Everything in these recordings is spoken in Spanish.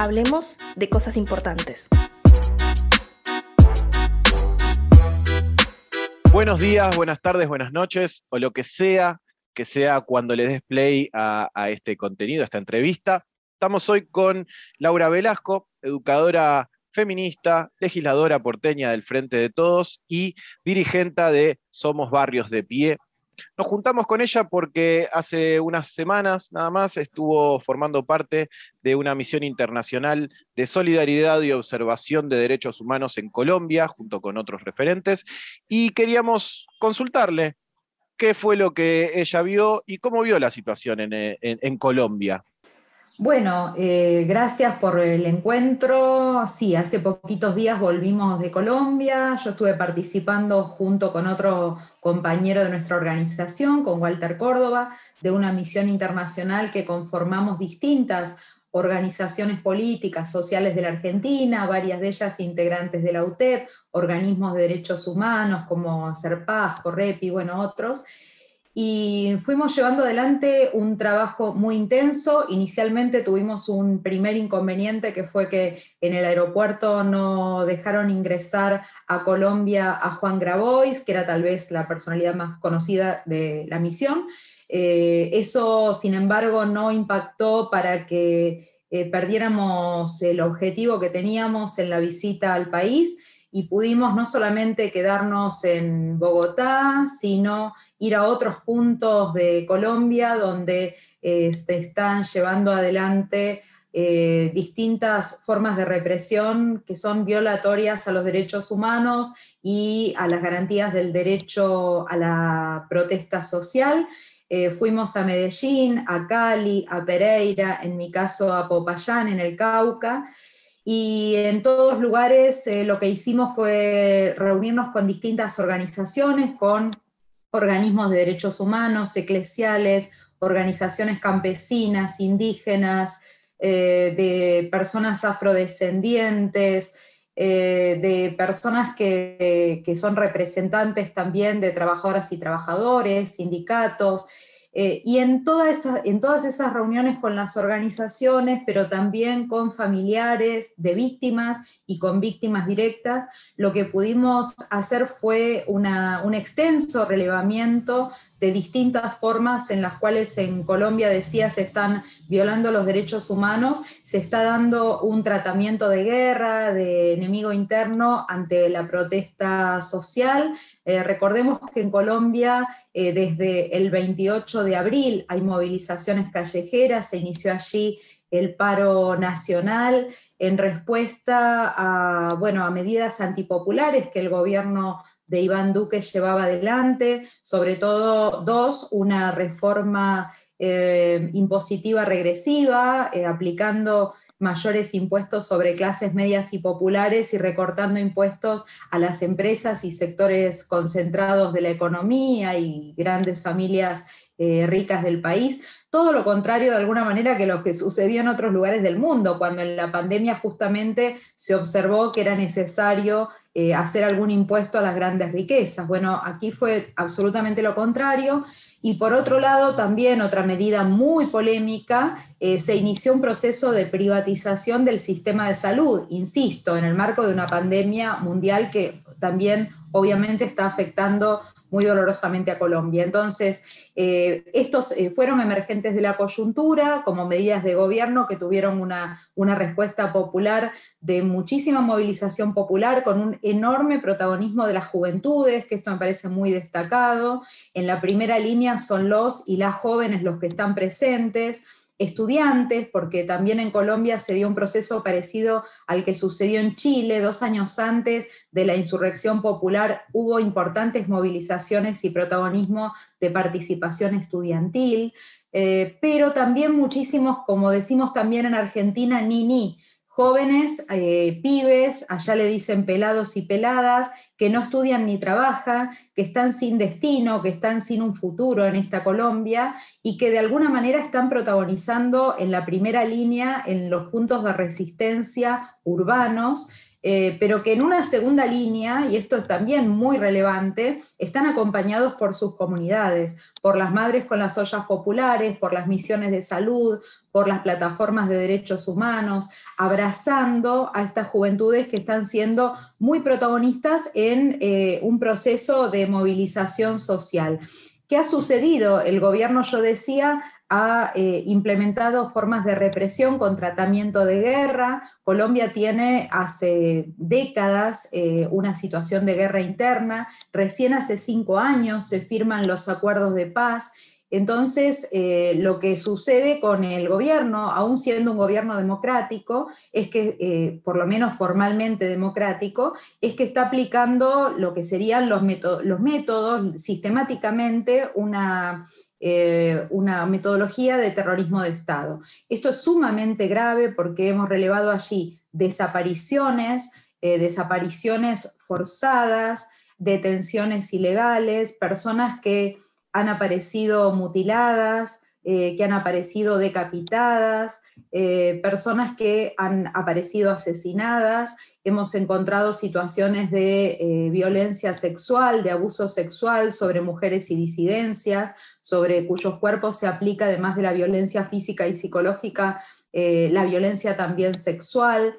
Hablemos de cosas importantes. Buenos días, buenas tardes, buenas noches, o lo que sea que sea cuando le des play a, este contenido, a esta entrevista. Estamos hoy con Laura Velasco, educadora feminista, legisladora porteña del Frente de Todos y dirigente de Somos Barrios de Pie, nos juntamos con ella porque hace unas semanas nada más estuvo formando parte de una misión internacional de solidaridad y observación de derechos humanos en Colombia, junto con otros referentes, y queríamos consultarle qué fue lo que ella vio y cómo vio la situación en, Colombia. Bueno, eh, gracias por el encuentro. Sí, hace poquitos días volvimos de Colombia. Yo estuve participando junto con otro compañero de nuestra organización, con Walter Córdoba, de una misión internacional que conformamos distintas organizaciones políticas, sociales de la Argentina, varias de ellas integrantes de la UTEP, organismos de derechos humanos como CERPAS, CORREPI, bueno, otros y fuimos llevando adelante un trabajo muy intenso. Inicialmente tuvimos un primer inconveniente que fue que en el aeropuerto no dejaron ingresar a Colombia a Juan Grabois, que era tal vez la personalidad más conocida de la misión. Eh, eso, sin embargo, no impactó para que eh, perdiéramos el objetivo que teníamos en la visita al país y pudimos no solamente quedarnos en Bogotá, sino ir a otros puntos de Colombia donde se están llevando adelante eh, distintas formas de represión que son violatorias a los derechos humanos y a las garantías del derecho a la protesta social. Eh, fuimos a Medellín, a Cali, a Pereira, en mi caso a Popayán, en el Cauca, y en todos lugares eh, lo que hicimos fue reunirnos con distintas organizaciones, con organismos de derechos humanos, eclesiales, organizaciones campesinas, indígenas, eh, de personas afrodescendientes, eh, de personas que, que, son representantes también de trabajadoras y trabajadores, sindicatos, eh, y en, en todas esas reuniones con las organizaciones, pero también con familiares de víctimas y con víctimas directas, lo que pudimos hacer fue un extenso relevamiento de distintas formas en las cuales en Colombia, decía, se están violando los derechos humanos, se está dando un tratamiento de guerra, de enemigo interno ante la protesta social. Eh, recordemos que en Colombia, eh, desde el 28 de abril, hay movilizaciones callejeras, se inició allí el paro nacional en respuesta a, bueno, a medidas antipopulares que el gobierno de Iván Duque llevaba adelante, sobre todo dos, una reforma eh, impositiva regresiva, eh, aplicando mayores impuestos sobre clases medias y populares y recortando impuestos a las empresas y sectores concentrados de la economía y grandes familias eh, ricas del país. Todo lo contrario de alguna manera que lo que sucedió en otros lugares del mundo, cuando en la pandemia justamente se observó que era necesario eh, hacer algún impuesto a las grandes riquezas. Bueno, aquí fue absolutamente lo contrario. Y por otro lado, también otra medida muy polémica, eh, se inició un proceso de privatización del sistema de salud, insisto, en el marco de una pandemia mundial que también obviamente está afectando muy dolorosamente a Colombia. Entonces, eh, estos eh, fueron emergentes de la coyuntura como medidas de gobierno que tuvieron una, una respuesta popular de muchísima movilización popular con un enorme protagonismo de las juventudes, que esto me parece muy destacado. En la primera línea son los y las jóvenes los que están presentes estudiantes, porque también en Colombia se dio un proceso parecido al que sucedió en Chile. Dos años antes de la insurrección popular, hubo importantes movilizaciones y protagonismo de participación estudiantil, eh, pero también muchísimos, como decimos también en Argentina, ni ni, jóvenes, eh, pibes, allá le dicen pelados y peladas, que no estudian ni trabajan, que están sin destino, que están sin un futuro en esta Colombia y que de alguna manera están protagonizando en la primera línea en los puntos de resistencia urbanos eh, pero que en una segunda línea, y esto es también muy relevante, están acompañados por sus comunidades, por las madres con las ollas populares, por las misiones de salud, por las plataformas de derechos humanos, abrazando a estas juventudes que están siendo muy protagonistas en eh, un proceso de movilización social. ¿Qué ha sucedido? El gobierno, yo decía, ha eh, implementado formas de represión con tratamiento de guerra. Colombia tiene hace décadas eh, una situación de guerra interna. Recién hace cinco años se firman los acuerdos de paz entonces, eh, lo que sucede con el gobierno, aún siendo un gobierno democrático, es que, por lo menos formalmente democrático, es que está aplicando lo que serían los, métodos, sistemáticamente una, eh, una metodología de terrorismo de Estado. Esto es sumamente grave porque hemos relevado allí desapariciones, desapariciones forzadas, detenciones ilegales, personas que han aparecido mutiladas, eh, que han aparecido decapitadas, eh, personas que han aparecido asesinadas, hemos encontrado situaciones de eh, violencia sexual, de abuso sexual sobre mujeres y disidencias, sobre cuyos cuerpos se aplica, además de la violencia física y psicológica, la violencia también sexual.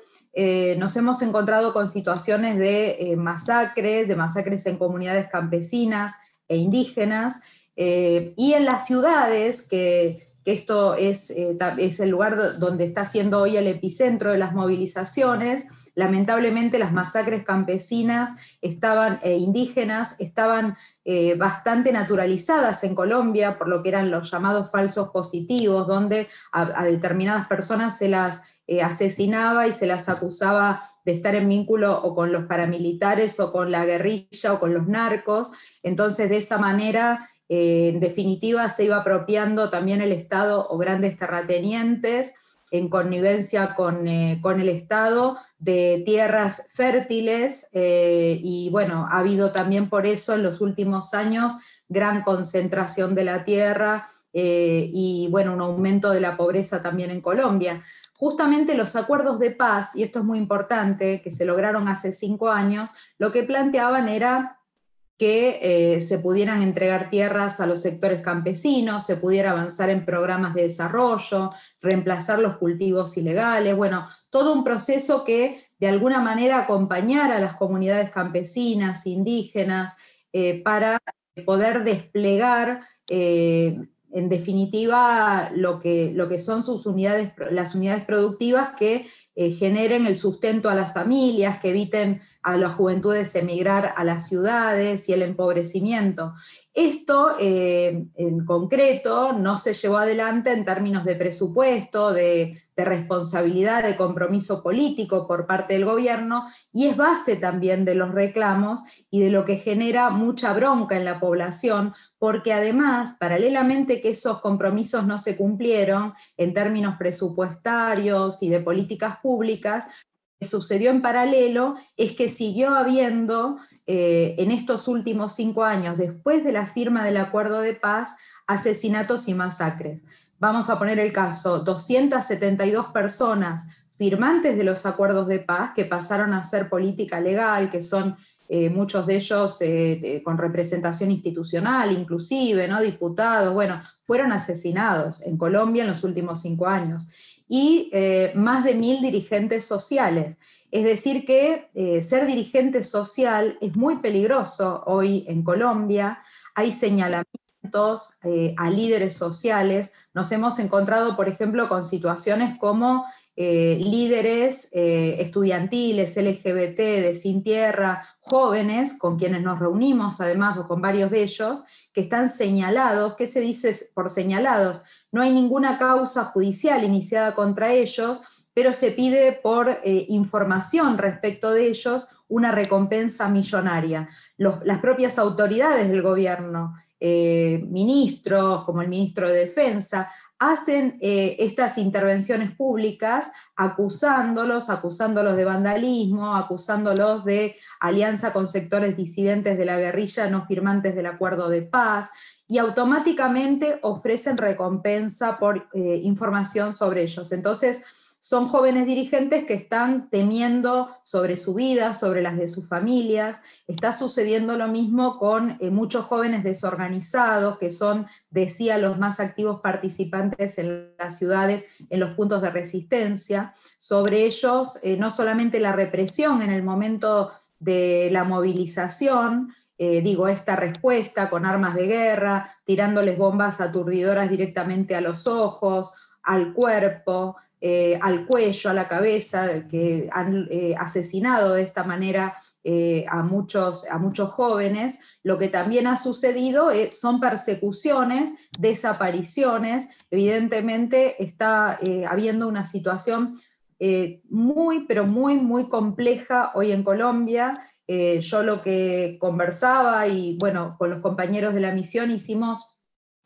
nos hemos encontrado con situaciones de masacres, de masacres en comunidades campesinas e indígenas, eh, y en las ciudades, que, esto es, eh, es, el lugar donde está siendo hoy el epicentro de las movilizaciones, lamentablemente las masacres campesinas estaban, e indígenas estaban eh, bastante naturalizadas en Colombia por lo que eran los llamados falsos positivos, donde a, determinadas personas se las asesinaba y se las acusaba de estar en vínculo o con los paramilitares o con la guerrilla o con los narcos. Entonces, de esa manera eh, en definitiva, se iba apropiando también el Estado o grandes terratenientes en connivencia con, eh, el Estado de tierras fértiles eh, y bueno, ha habido también por eso en los últimos años gran concentración de la tierra y bueno, un aumento de la pobreza también en Colombia. Justamente los acuerdos de paz, y esto es muy importante, que se lograron hace cinco años, lo que planteaban era que eh, se pudieran entregar tierras a los sectores campesinos, se pudiera avanzar en programas de desarrollo, reemplazar los cultivos ilegales, bueno, todo un proceso que de alguna manera acompañara a las comunidades campesinas, indígenas, eh, para poder desplegar eh, en definitiva lo que, lo que son sus unidades, las unidades productivas que generen el sustento a las familias, que eviten a las juventudes emigrar a las ciudades y el empobrecimiento. Esto eh, en concreto no se llevó adelante en términos de presupuesto, de, responsabilidad, de compromiso político por parte del gobierno y es base también de los reclamos y de lo que genera mucha bronca en la población, porque además, paralelamente que esos compromisos no se cumplieron en términos presupuestarios y de políticas públicas, que sucedió en paralelo es que siguió habiendo eh, en estos últimos cinco años, después de la firma del acuerdo de paz, asesinatos y masacres. Vamos a poner el caso, 272 personas firmantes de los acuerdos de paz que pasaron a ser política legal, que son eh, muchos de ellos eh, con representación institucional, inclusive, ¿no? diputados, bueno, fueron asesinados en Colombia en los últimos cinco años y eh, más de mil dirigentes sociales. Es decir, que eh, ser dirigente social es muy peligroso hoy en Colombia. Hay señalamientos eh, a líderes sociales. Nos hemos encontrado, por ejemplo, con situaciones como líderes estudiantiles, LGBT, de Sin Tierra, jóvenes, con quienes nos reunimos además, con varios de ellos, que están señalados. ¿Qué se dice por señalados? No hay ninguna causa judicial iniciada contra ellos, pero se pide por eh, información respecto de ellos una recompensa millonaria. las propias autoridades del gobierno, eh, ministros como el ministro de Defensa, hacen eh, estas intervenciones públicas acusándolos, acusándolos de vandalismo, acusándolos de alianza con sectores disidentes de la guerrilla no firmantes del acuerdo de paz, y automáticamente ofrecen recompensa por eh, información sobre ellos. Entonces, son jóvenes dirigentes que están temiendo sobre su vida, sobre las de sus familias. Está sucediendo lo mismo con eh, muchos jóvenes desorganizados, que son, decía, los más activos participantes en las ciudades, en los puntos de resistencia. Sobre ellos, eh, no solamente la represión en el momento de la movilización, eh, digo, esta respuesta con armas de guerra, tirándoles bombas aturdidoras directamente a los ojos, al cuerpo, eh, al cuello, a la cabeza, que han eh, asesinado de esta manera a, muchos, a muchos jóvenes. Lo que también ha sucedido son persecuciones, desapariciones. Evidentemente está habiendo una situación muy, pero muy, muy compleja hoy en Colombia eh, yo lo que conversaba y bueno, con los compañeros de la misión hicimos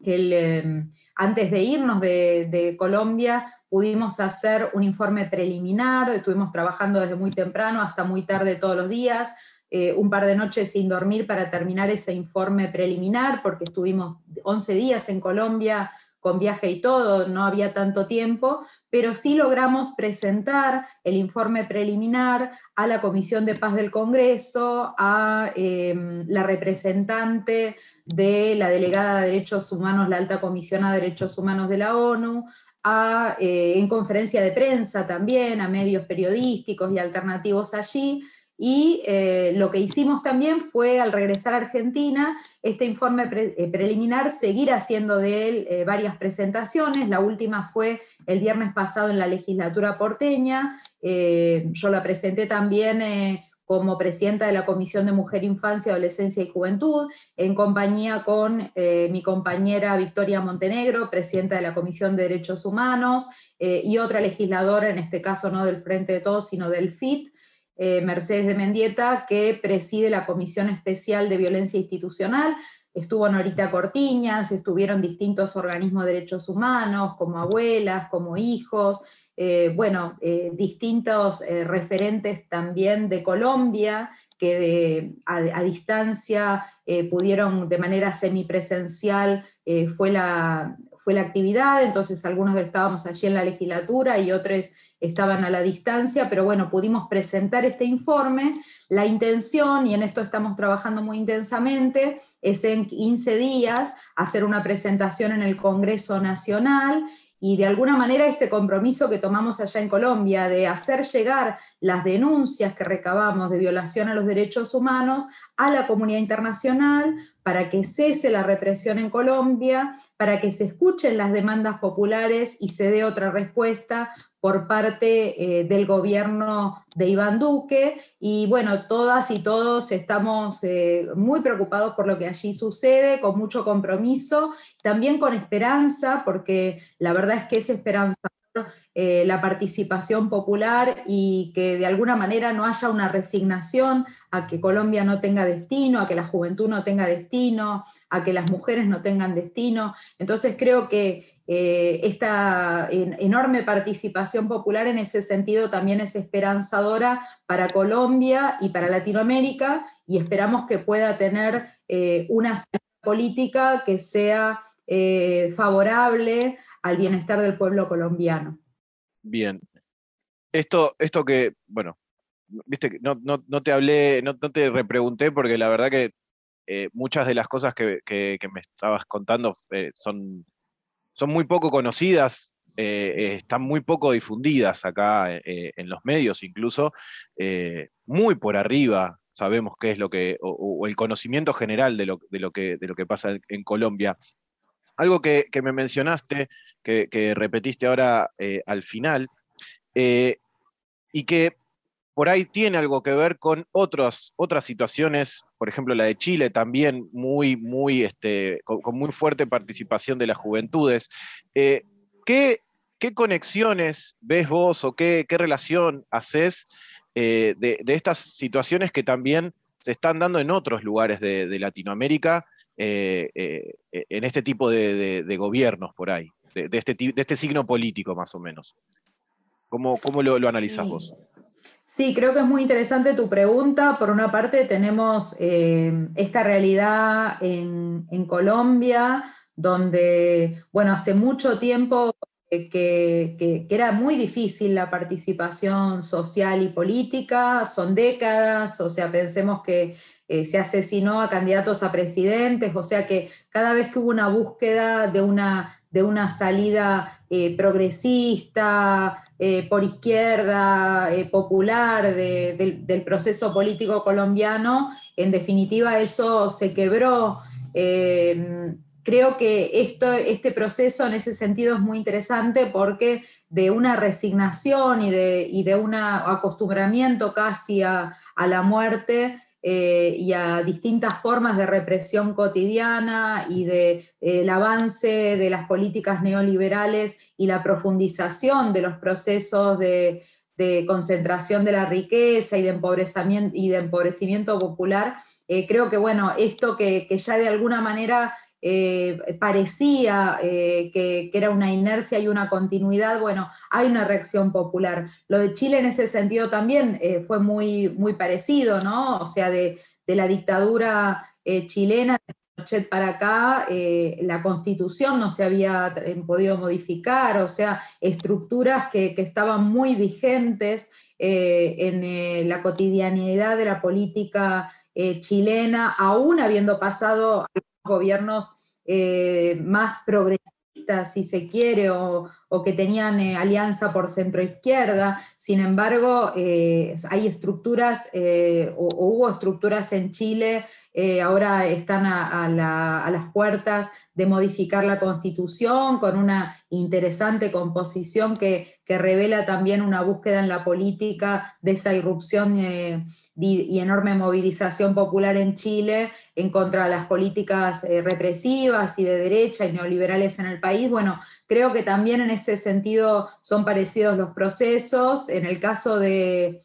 que em, antes de irnos de, Colombia pudimos hacer un informe preliminar, estuvimos trabajando desde muy temprano hasta muy tarde todos los días, eh, un par de noches sin dormir para terminar ese informe preliminar, porque estuvimos 11 días en Colombia con viaje y todo, no había tanto tiempo, pero sí logramos presentar el informe preliminar a la Comisión de Paz del Congreso, a em, la representante de la delegada de Derechos Humanos, la alta comisión a Derechos Humanos de la ONU, a, eh, en conferencia de prensa también, a medios periodísticos y alternativos allí, y eh, lo que hicimos también fue, al regresar a Argentina, este informe eh, preliminar, seguir haciendo de él varias presentaciones. La última fue el viernes pasado en la legislatura porteña. yo la presenté también como presidenta de la Comisión de Mujer, Infancia, Adolescencia y Juventud, en compañía con mi compañera Victoria Montenegro, presidenta de la Comisión de Derechos Humanos, y otra legisladora, en este caso no del Frente de Todos, sino del FIT, eh, Mercedes de Mendieta, que preside la Comisión Especial de Violencia Institucional. Estuvo Norita Cortiñas, estuvieron distintos organismos de derechos humanos, como abuelas, como hijos, eh, bueno, eh, distintos referentes también de Colombia, que a, distancia pudieron de manera semipresencial, fue la, fue la actividad, entonces algunos estábamos allí en la legislatura y otros estaban a la distancia, pero bueno, pudimos presentar este informe. La intención, y en esto estamos trabajando muy intensamente, es en 15 días hacer una presentación en el Congreso Nacional y de alguna manera este compromiso que tomamos allá en Colombia de hacer llegar las denuncias que recabamos de violación a los derechos humanos a la comunidad internacional para que cese la represión en Colombia, para que se escuchen las demandas populares y se dé otra respuesta por parte eh, del gobierno de Iván Duque. Y bueno, todas y todos estamos eh, muy preocupados por lo que allí sucede, con mucho compromiso, también con esperanza, porque la verdad es que es esperanza eh, la participación popular y que de alguna manera no haya una resignación a que Colombia no tenga destino, a que la juventud no tenga destino, a que las mujeres no tengan destino. Entonces creo que eh, esta enorme participación popular en ese sentido también es esperanzadora para Colombia y para Latinoamérica y esperamos que pueda tener eh, una política que sea favorable al bienestar del pueblo colombiano. Bien. Esto, esto que, bueno, viste, no, no, te hablé, no, te repregunté porque la verdad que eh, muchas de las cosas que, me estabas contando eh, son, son muy poco conocidas, eh, están muy poco difundidas acá en los medios, incluso muy por arriba sabemos qué es lo que, o, el conocimiento general de lo, de lo, que, de lo que pasa en Colombia. Algo que, me mencionaste, que, repetiste ahora eh, al final, eh, y que por ahí tiene algo que ver con otras situaciones, por ejemplo la de Chile también, muy, muy, este, con, muy fuerte participación de las juventudes. Eh, ¿qué, conexiones ves vos o qué, relación haces de, estas situaciones que también se están dando en otros lugares de Latinoamérica eh, eh, en este tipo de, gobiernos por ahí, de, este, de este signo político más o menos. ¿Cómo, cómo lo, lo analizás vos? Sí, creo que es muy interesante tu pregunta. Por una parte tenemos eh, esta realidad en, Colombia, donde, bueno, hace mucho tiempo que, era muy difícil la participación social y política, son décadas, o sea, pensemos que eh, se asesinó a candidatos a presidentes, o sea que cada vez que hubo una búsqueda de una, de una salida eh, progresista, eh, por izquierda, popular del proceso político colombiano, en definitiva eso se quebró. Creo que esto, este proceso en ese sentido es muy interesante porque de una resignación y de, de un acostumbramiento casi a, la muerte eh, y a distintas formas de represión cotidiana y del de, avance de las políticas neoliberales y la profundización de los procesos de, concentración de la riqueza y de empobrecimiento, y de empobrecimiento popular, eh, creo que bueno, esto que, que ya de alguna manera eh, parecía eh, que, era una inercia y una continuidad, bueno, hay una reacción popular. Lo de Chile en ese sentido también eh, fue muy, muy parecido, ¿no? O sea, de, la dictadura chilena, para acá, la constitución no se había podido modificar, o sea, estructuras que, que estaban muy vigentes en la cotidianidad de la política chilena, aún habiendo pasado gobiernos eh, más progresistas, si se quiere, o, que tenían eh, alianza por centro-izquierda. Sin embargo, eh, hay estructuras, o, hubo estructuras en Chile, ahora están a, las puertas de modificar la constitución con una interesante composición que, que revela también una búsqueda en la política de esa irrupción y enorme movilización popular en Chile en contra de las políticas eh, represivas y de derecha y neoliberales en el país. Bueno, creo que también en ese sentido son parecidos los procesos. En el caso de,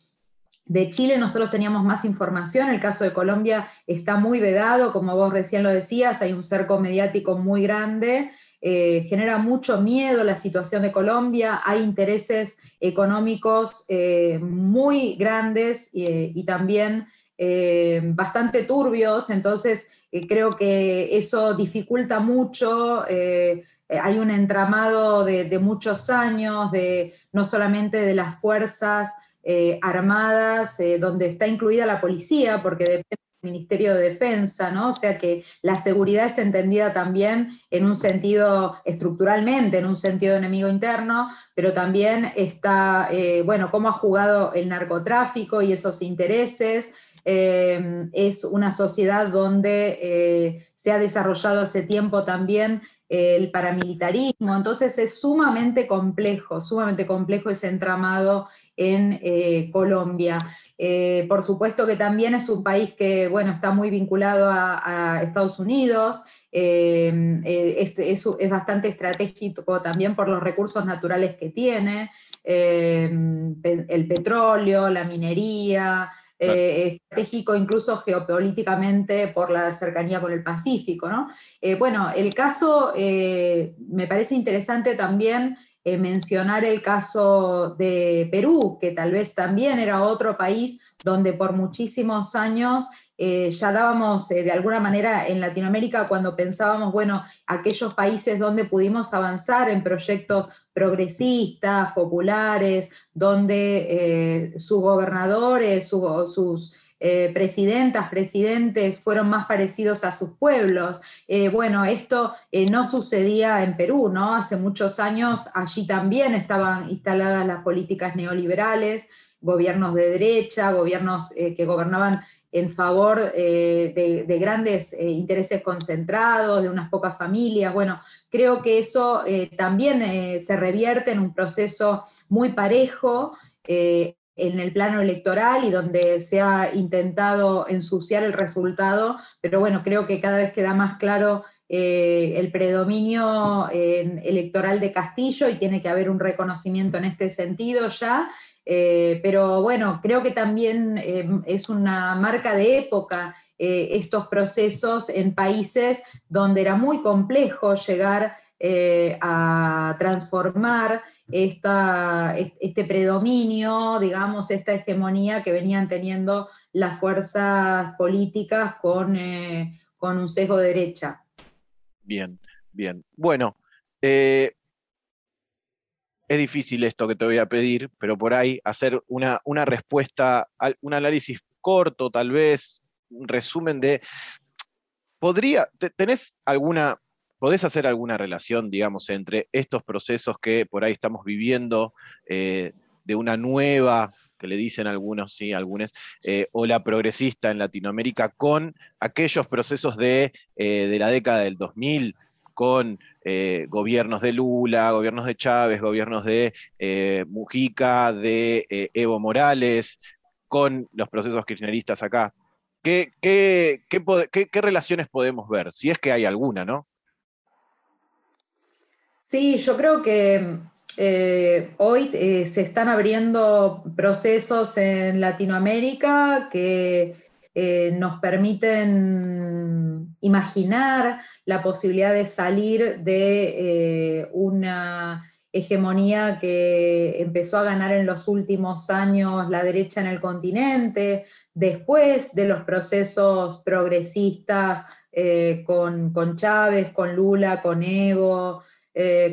Chile nosotros teníamos más información, el caso de Colombia está muy vedado, como vos recién lo decías, hay un cerco mediático muy grande. Eh, genera mucho miedo la situación de Colombia, hay intereses económicos eh, muy grandes eh, y también bastante turbios, entonces creo que eso dificulta mucho. Hay un entramado de, muchos años, de, no solamente de las fuerzas armadas, donde está incluida la policía, porque depende Ministerio de Defensa, ¿no? O sea que la seguridad es entendida también en un sentido estructuralmente, en un sentido enemigo interno, pero también está, eh, bueno, cómo ha jugado el narcotráfico y esos intereses. Eh, es una sociedad donde eh, se ha desarrollado hace tiempo también el paramilitarismo, entonces es sumamente complejo, sumamente complejo ese entramado en Colombia. Eh, por supuesto que también es un país que, bueno, está muy vinculado a, Estados Unidos, eh, eh, es, bastante estratégico también por los recursos naturales que tiene, el petróleo, la minería, estratégico incluso geopolíticamente por la cercanía con el Pacífico. ¿no? bueno, el caso me parece interesante también eh, mencionar el caso de Perú, que tal vez también era otro país donde por muchísimos años eh, ya dábamos eh, de alguna manera en Latinoamérica cuando pensábamos, bueno, aquellos países donde pudimos avanzar en proyectos progresistas, populares, donde sus gobernadores, sus eh, presidentas, presidentes fueron más parecidos a sus pueblos. Eh, bueno, esto eh, no sucedía en Perú, ¿no? Hace muchos años allí también estaban instaladas las políticas neoliberales, gobiernos de derecha, gobiernos que gobernaban en favor de, grandes intereses concentrados, de unas pocas familias. Bueno, creo que eso también se revierte en un proceso muy parejo en el plano electoral y donde se ha intentado ensuciar el resultado, pero bueno, creo que cada vez queda más claro eh, el predominio electoral de Castillo y tiene que haber un reconocimiento en este sentido ya. Eh, pero bueno, creo que también eh, es una marca de época estos procesos en países donde era muy complejo llegar a transformar este predominio, digamos, esta hegemonía que venían teniendo las fuerzas políticas con, eh, con un sesgo de derecha. Bien, bien. Bueno, eh, es difícil esto que te voy a pedir, pero por ahí hacer una, una respuesta, un análisis corto tal vez, un resumen de, ¿podría, tenés alguna, podés hacer alguna relación, digamos, entre estos procesos que por ahí estamos viviendo eh, de una nueva que le dicen algunos, sí, algunos, eh, ola progresista en Latinoamérica con aquellos procesos de, eh, de la década del 2000, con eh, gobiernos de Lula, gobiernos de Chávez, gobiernos de eh, Mujica, de eh, Evo Morales, con los procesos kirchneristas acá. ¿Qué, qué, relaciones podemos ver? Si es que hay alguna, ¿no? Sí, yo creo que hoy se están abriendo procesos en Latinoamérica que eh, nos permiten imaginar la posibilidad de salir de eh, una hegemonía que empezó a ganar en los últimos años la derecha en el continente, después de los procesos progresistas eh, con, Chávez, con Lula, con Evo,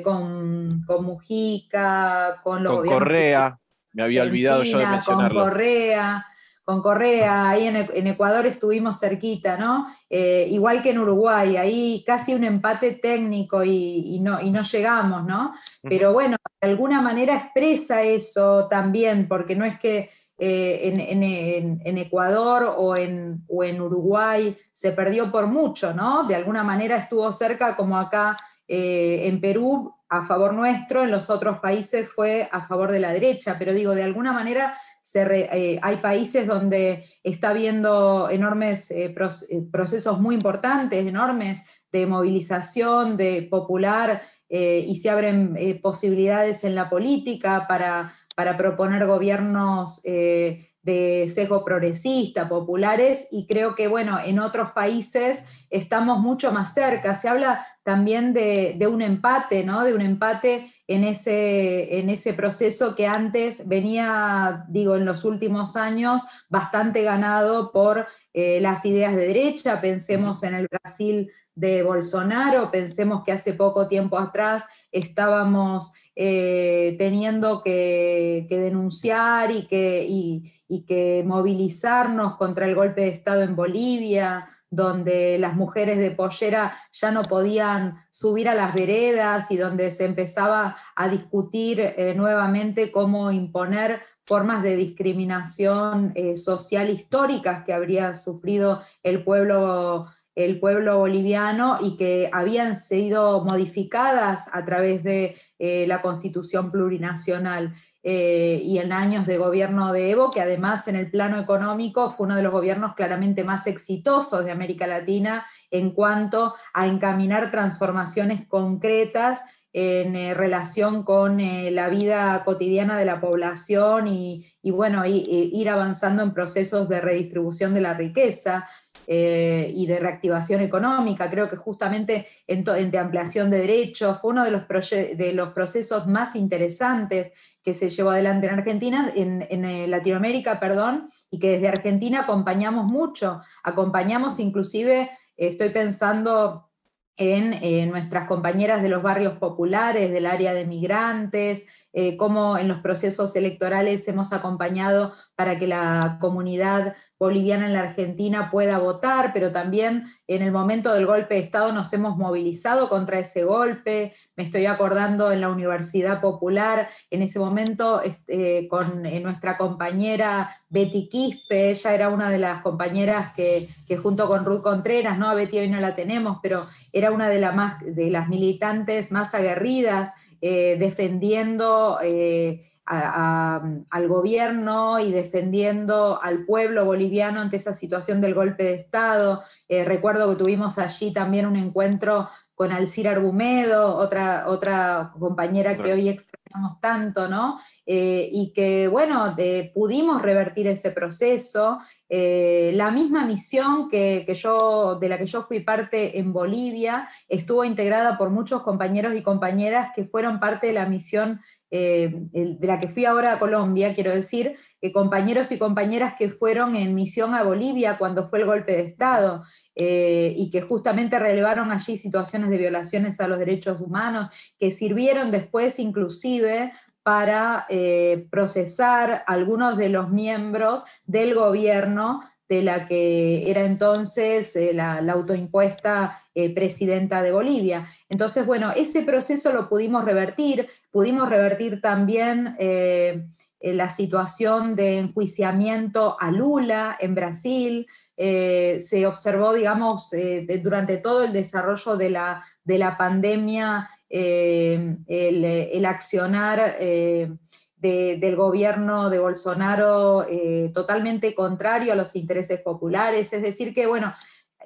con, Mujica, con los con Correa, me había olvidado yo de mencionarlo. Con Correa con Correa, ahí en, Ecuador estuvimos cerquita, ¿no? Eh, igual que en Uruguay, ahí casi un empate técnico y, no, y no, llegamos, ¿no? Pero bueno, de alguna manera expresa eso también, porque no es que eh, en, Ecuador o en, o en Uruguay se perdió por mucho, ¿no? De alguna manera estuvo cerca como acá eh, en Perú a favor nuestro, en los otros países fue a favor de la derecha, pero digo, de alguna manera eh, hay países donde está habiendo enormes eh, eh, procesos muy importantes, enormes de movilización, de popular, y se abren posibilidades en la política para, para proponer gobiernos de sesgo progresista, populares, y creo que, bueno, en otros países estamos mucho más cerca. Se habla también de, de un empate, ¿no? De un empate en ese, en ese proceso que antes venía, digo, en los últimos años, bastante ganado por eh, las ideas de derecha. Pensemos en el Brasil de Bolsonaro, pensemos que hace poco tiempo atrás estábamos eh, teniendo que, denunciar y que, y que movilizarnos contra el golpe de Estado en Bolivia donde las mujeres de pollera ya no podían subir a las veredas y donde se empezaba a discutir eh, nuevamente cómo imponer formas de discriminación eh, social históricas que habría sufrido el pueblo, el pueblo boliviano y que habían sido modificadas a través de eh, la constitución plurinacional. Eh, y en años de gobierno de Evo, que además en el plano económico fue uno de los gobiernos claramente más exitosos de América Latina en cuanto a encaminar transformaciones concretas en eh, relación con eh, la vida cotidiana de la población y, bueno, ir avanzando en procesos de redistribución de la riqueza. Y de reactivación económica. Creo que justamente en, ampliación de derechos fue uno de los, de los procesos más interesantes que se llevó adelante en Argentina, en, eh, Latinoamérica, perdón, y que desde Argentina acompañamos mucho, acompañamos inclusive, estoy pensando en nuestras compañeras de los barrios populares, del área de migrantes, eh, cómo en los procesos electorales hemos acompañado para que la comunidad boliviana en la Argentina pueda votar, pero también en el momento del golpe de Estado nos hemos movilizado contra ese golpe. Me estoy acordando en la Universidad Popular, en ese momento este, con eh, nuestra compañera Betty Quispe, ella era una de las compañeras que, junto con Ruth Contreras, ¿no? A Betty hoy no la tenemos, pero era una de, más, de las militantes más aguerridas eh, defendiendo eh, al gobierno y defendiendo al pueblo boliviano ante esa situación del golpe de Estado. Eh, recuerdo que tuvimos allí también un encuentro con Alcira Argumedo, otra, otra compañera que hoy extrañamos tanto, ¿no? y que, bueno, pudimos revertir ese proceso. la misma misión que, yo, de la que yo fui parte en Bolivia estuvo integrada por muchos compañeros y compañeras que fueron parte de la misión eh, de la que fui ahora a Colombia, quiero decir, compañeros y compañeras que fueron en misión a Bolivia cuando fue el golpe de Estado. y que justamente relevaron allí situaciones de violaciones a los derechos humanos, que sirvieron después inclusive para procesar algunos de los miembros del gobierno de la que era entonces eh, la, autoimpuesta eh, presidenta de Bolivia. Entonces, bueno, ese proceso lo pudimos revertir, pudimos revertir también eh, la situación de enjuiciamiento a Lula en Brasil, se observó, digamos, durante todo el desarrollo de la, de la pandemia, el, accionar del gobierno de Bolsonaro eh, totalmente contrario a los intereses populares, es decir que, bueno,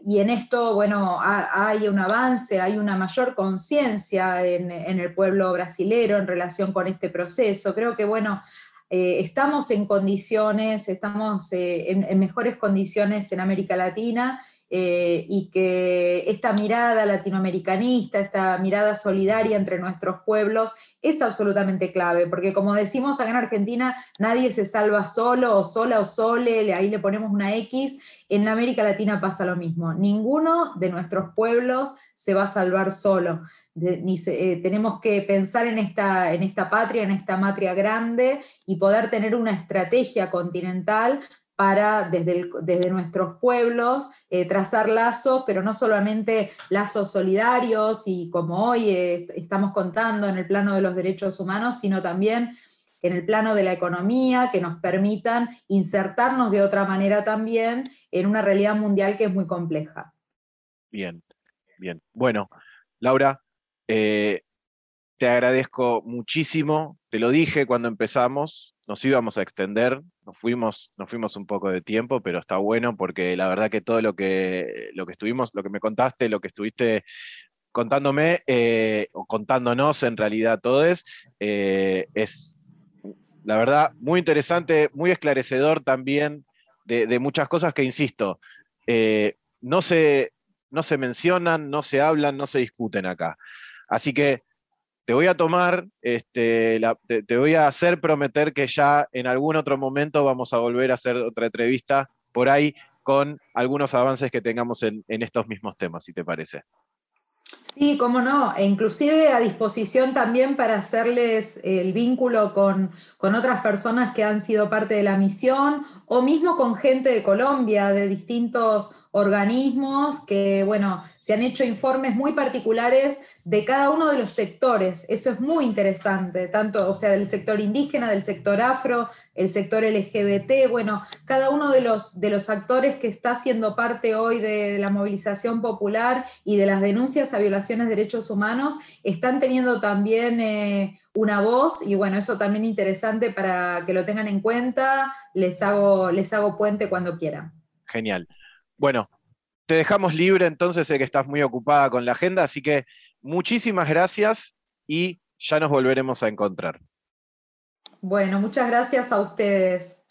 y en esto, bueno, hay un avance, hay una mayor conciencia en, el pueblo brasilero en relación con este proceso. Creo que, bueno, eh, estamos en condiciones, estamos eh, en, mejores condiciones en América Latina eh, y que esta mirada latinoamericanista, esta mirada solidaria entre nuestros pueblos es absolutamente clave, porque como decimos acá en Argentina, nadie se salva solo o sola o sole, ahí le ponemos una X, en América Latina pasa lo mismo, ninguno de nuestros pueblos se va a salvar solo. Eh, tenemos que pensar en esta, en esta patria, en esta matria grande y poder tener una estrategia continental para desde, desde nuestros pueblos eh, trazar lazos, pero no solamente lazos solidarios y como hoy eh, estamos contando en el plano de los derechos humanos, sino también en el plano de la economía, que nos permitan insertarnos de otra manera también en una realidad mundial que es muy compleja. Bien, bien. Bueno, Laura, eh, te agradezco muchísimo, te lo dije cuando empezamos, nos íbamos a extender, nos fuimos, nos fuimos un poco de tiempo, pero está bueno porque la verdad que todo lo que, lo que estuvimos, lo que me contaste, lo que estuviste contándome, eh, o contándonos en realidad todo es, eh, es la verdad muy interesante, muy esclarecedor también de, muchas cosas que, insisto, eh, no, se, no se mencionan, no se hablan, no se discuten acá. Así que te voy a tomar, este, te, voy a hacer prometer que ya en algún otro momento vamos a volver a hacer otra entrevista por ahí con algunos avances que tengamos en, estos mismos temas, si te parece. Sí, cómo no, e inclusive a disposición también para hacerles el vínculo con, con, otras personas que han sido parte de la misión o mismo con gente de Colombia, de distintos organismos que, bueno, se han hecho informes muy particulares de cada uno de los sectores. Eso es muy interesante, tanto, o sea, del sector indígena, del sector afro, el sector LGBT, bueno, cada uno de los, de los actores que está siendo parte hoy de, la movilización popular y de las denuncias a violaciones de derechos humanos, están teniendo también... Eh, una voz y bueno, eso también interesante para que lo tengan en cuenta, les hago, les hago puente cuando quieran. Genial. Bueno, te dejamos libre entonces, sé que estás muy ocupada con la agenda, así que muchísimas gracias y ya nos volveremos a encontrar. Bueno, muchas gracias a ustedes.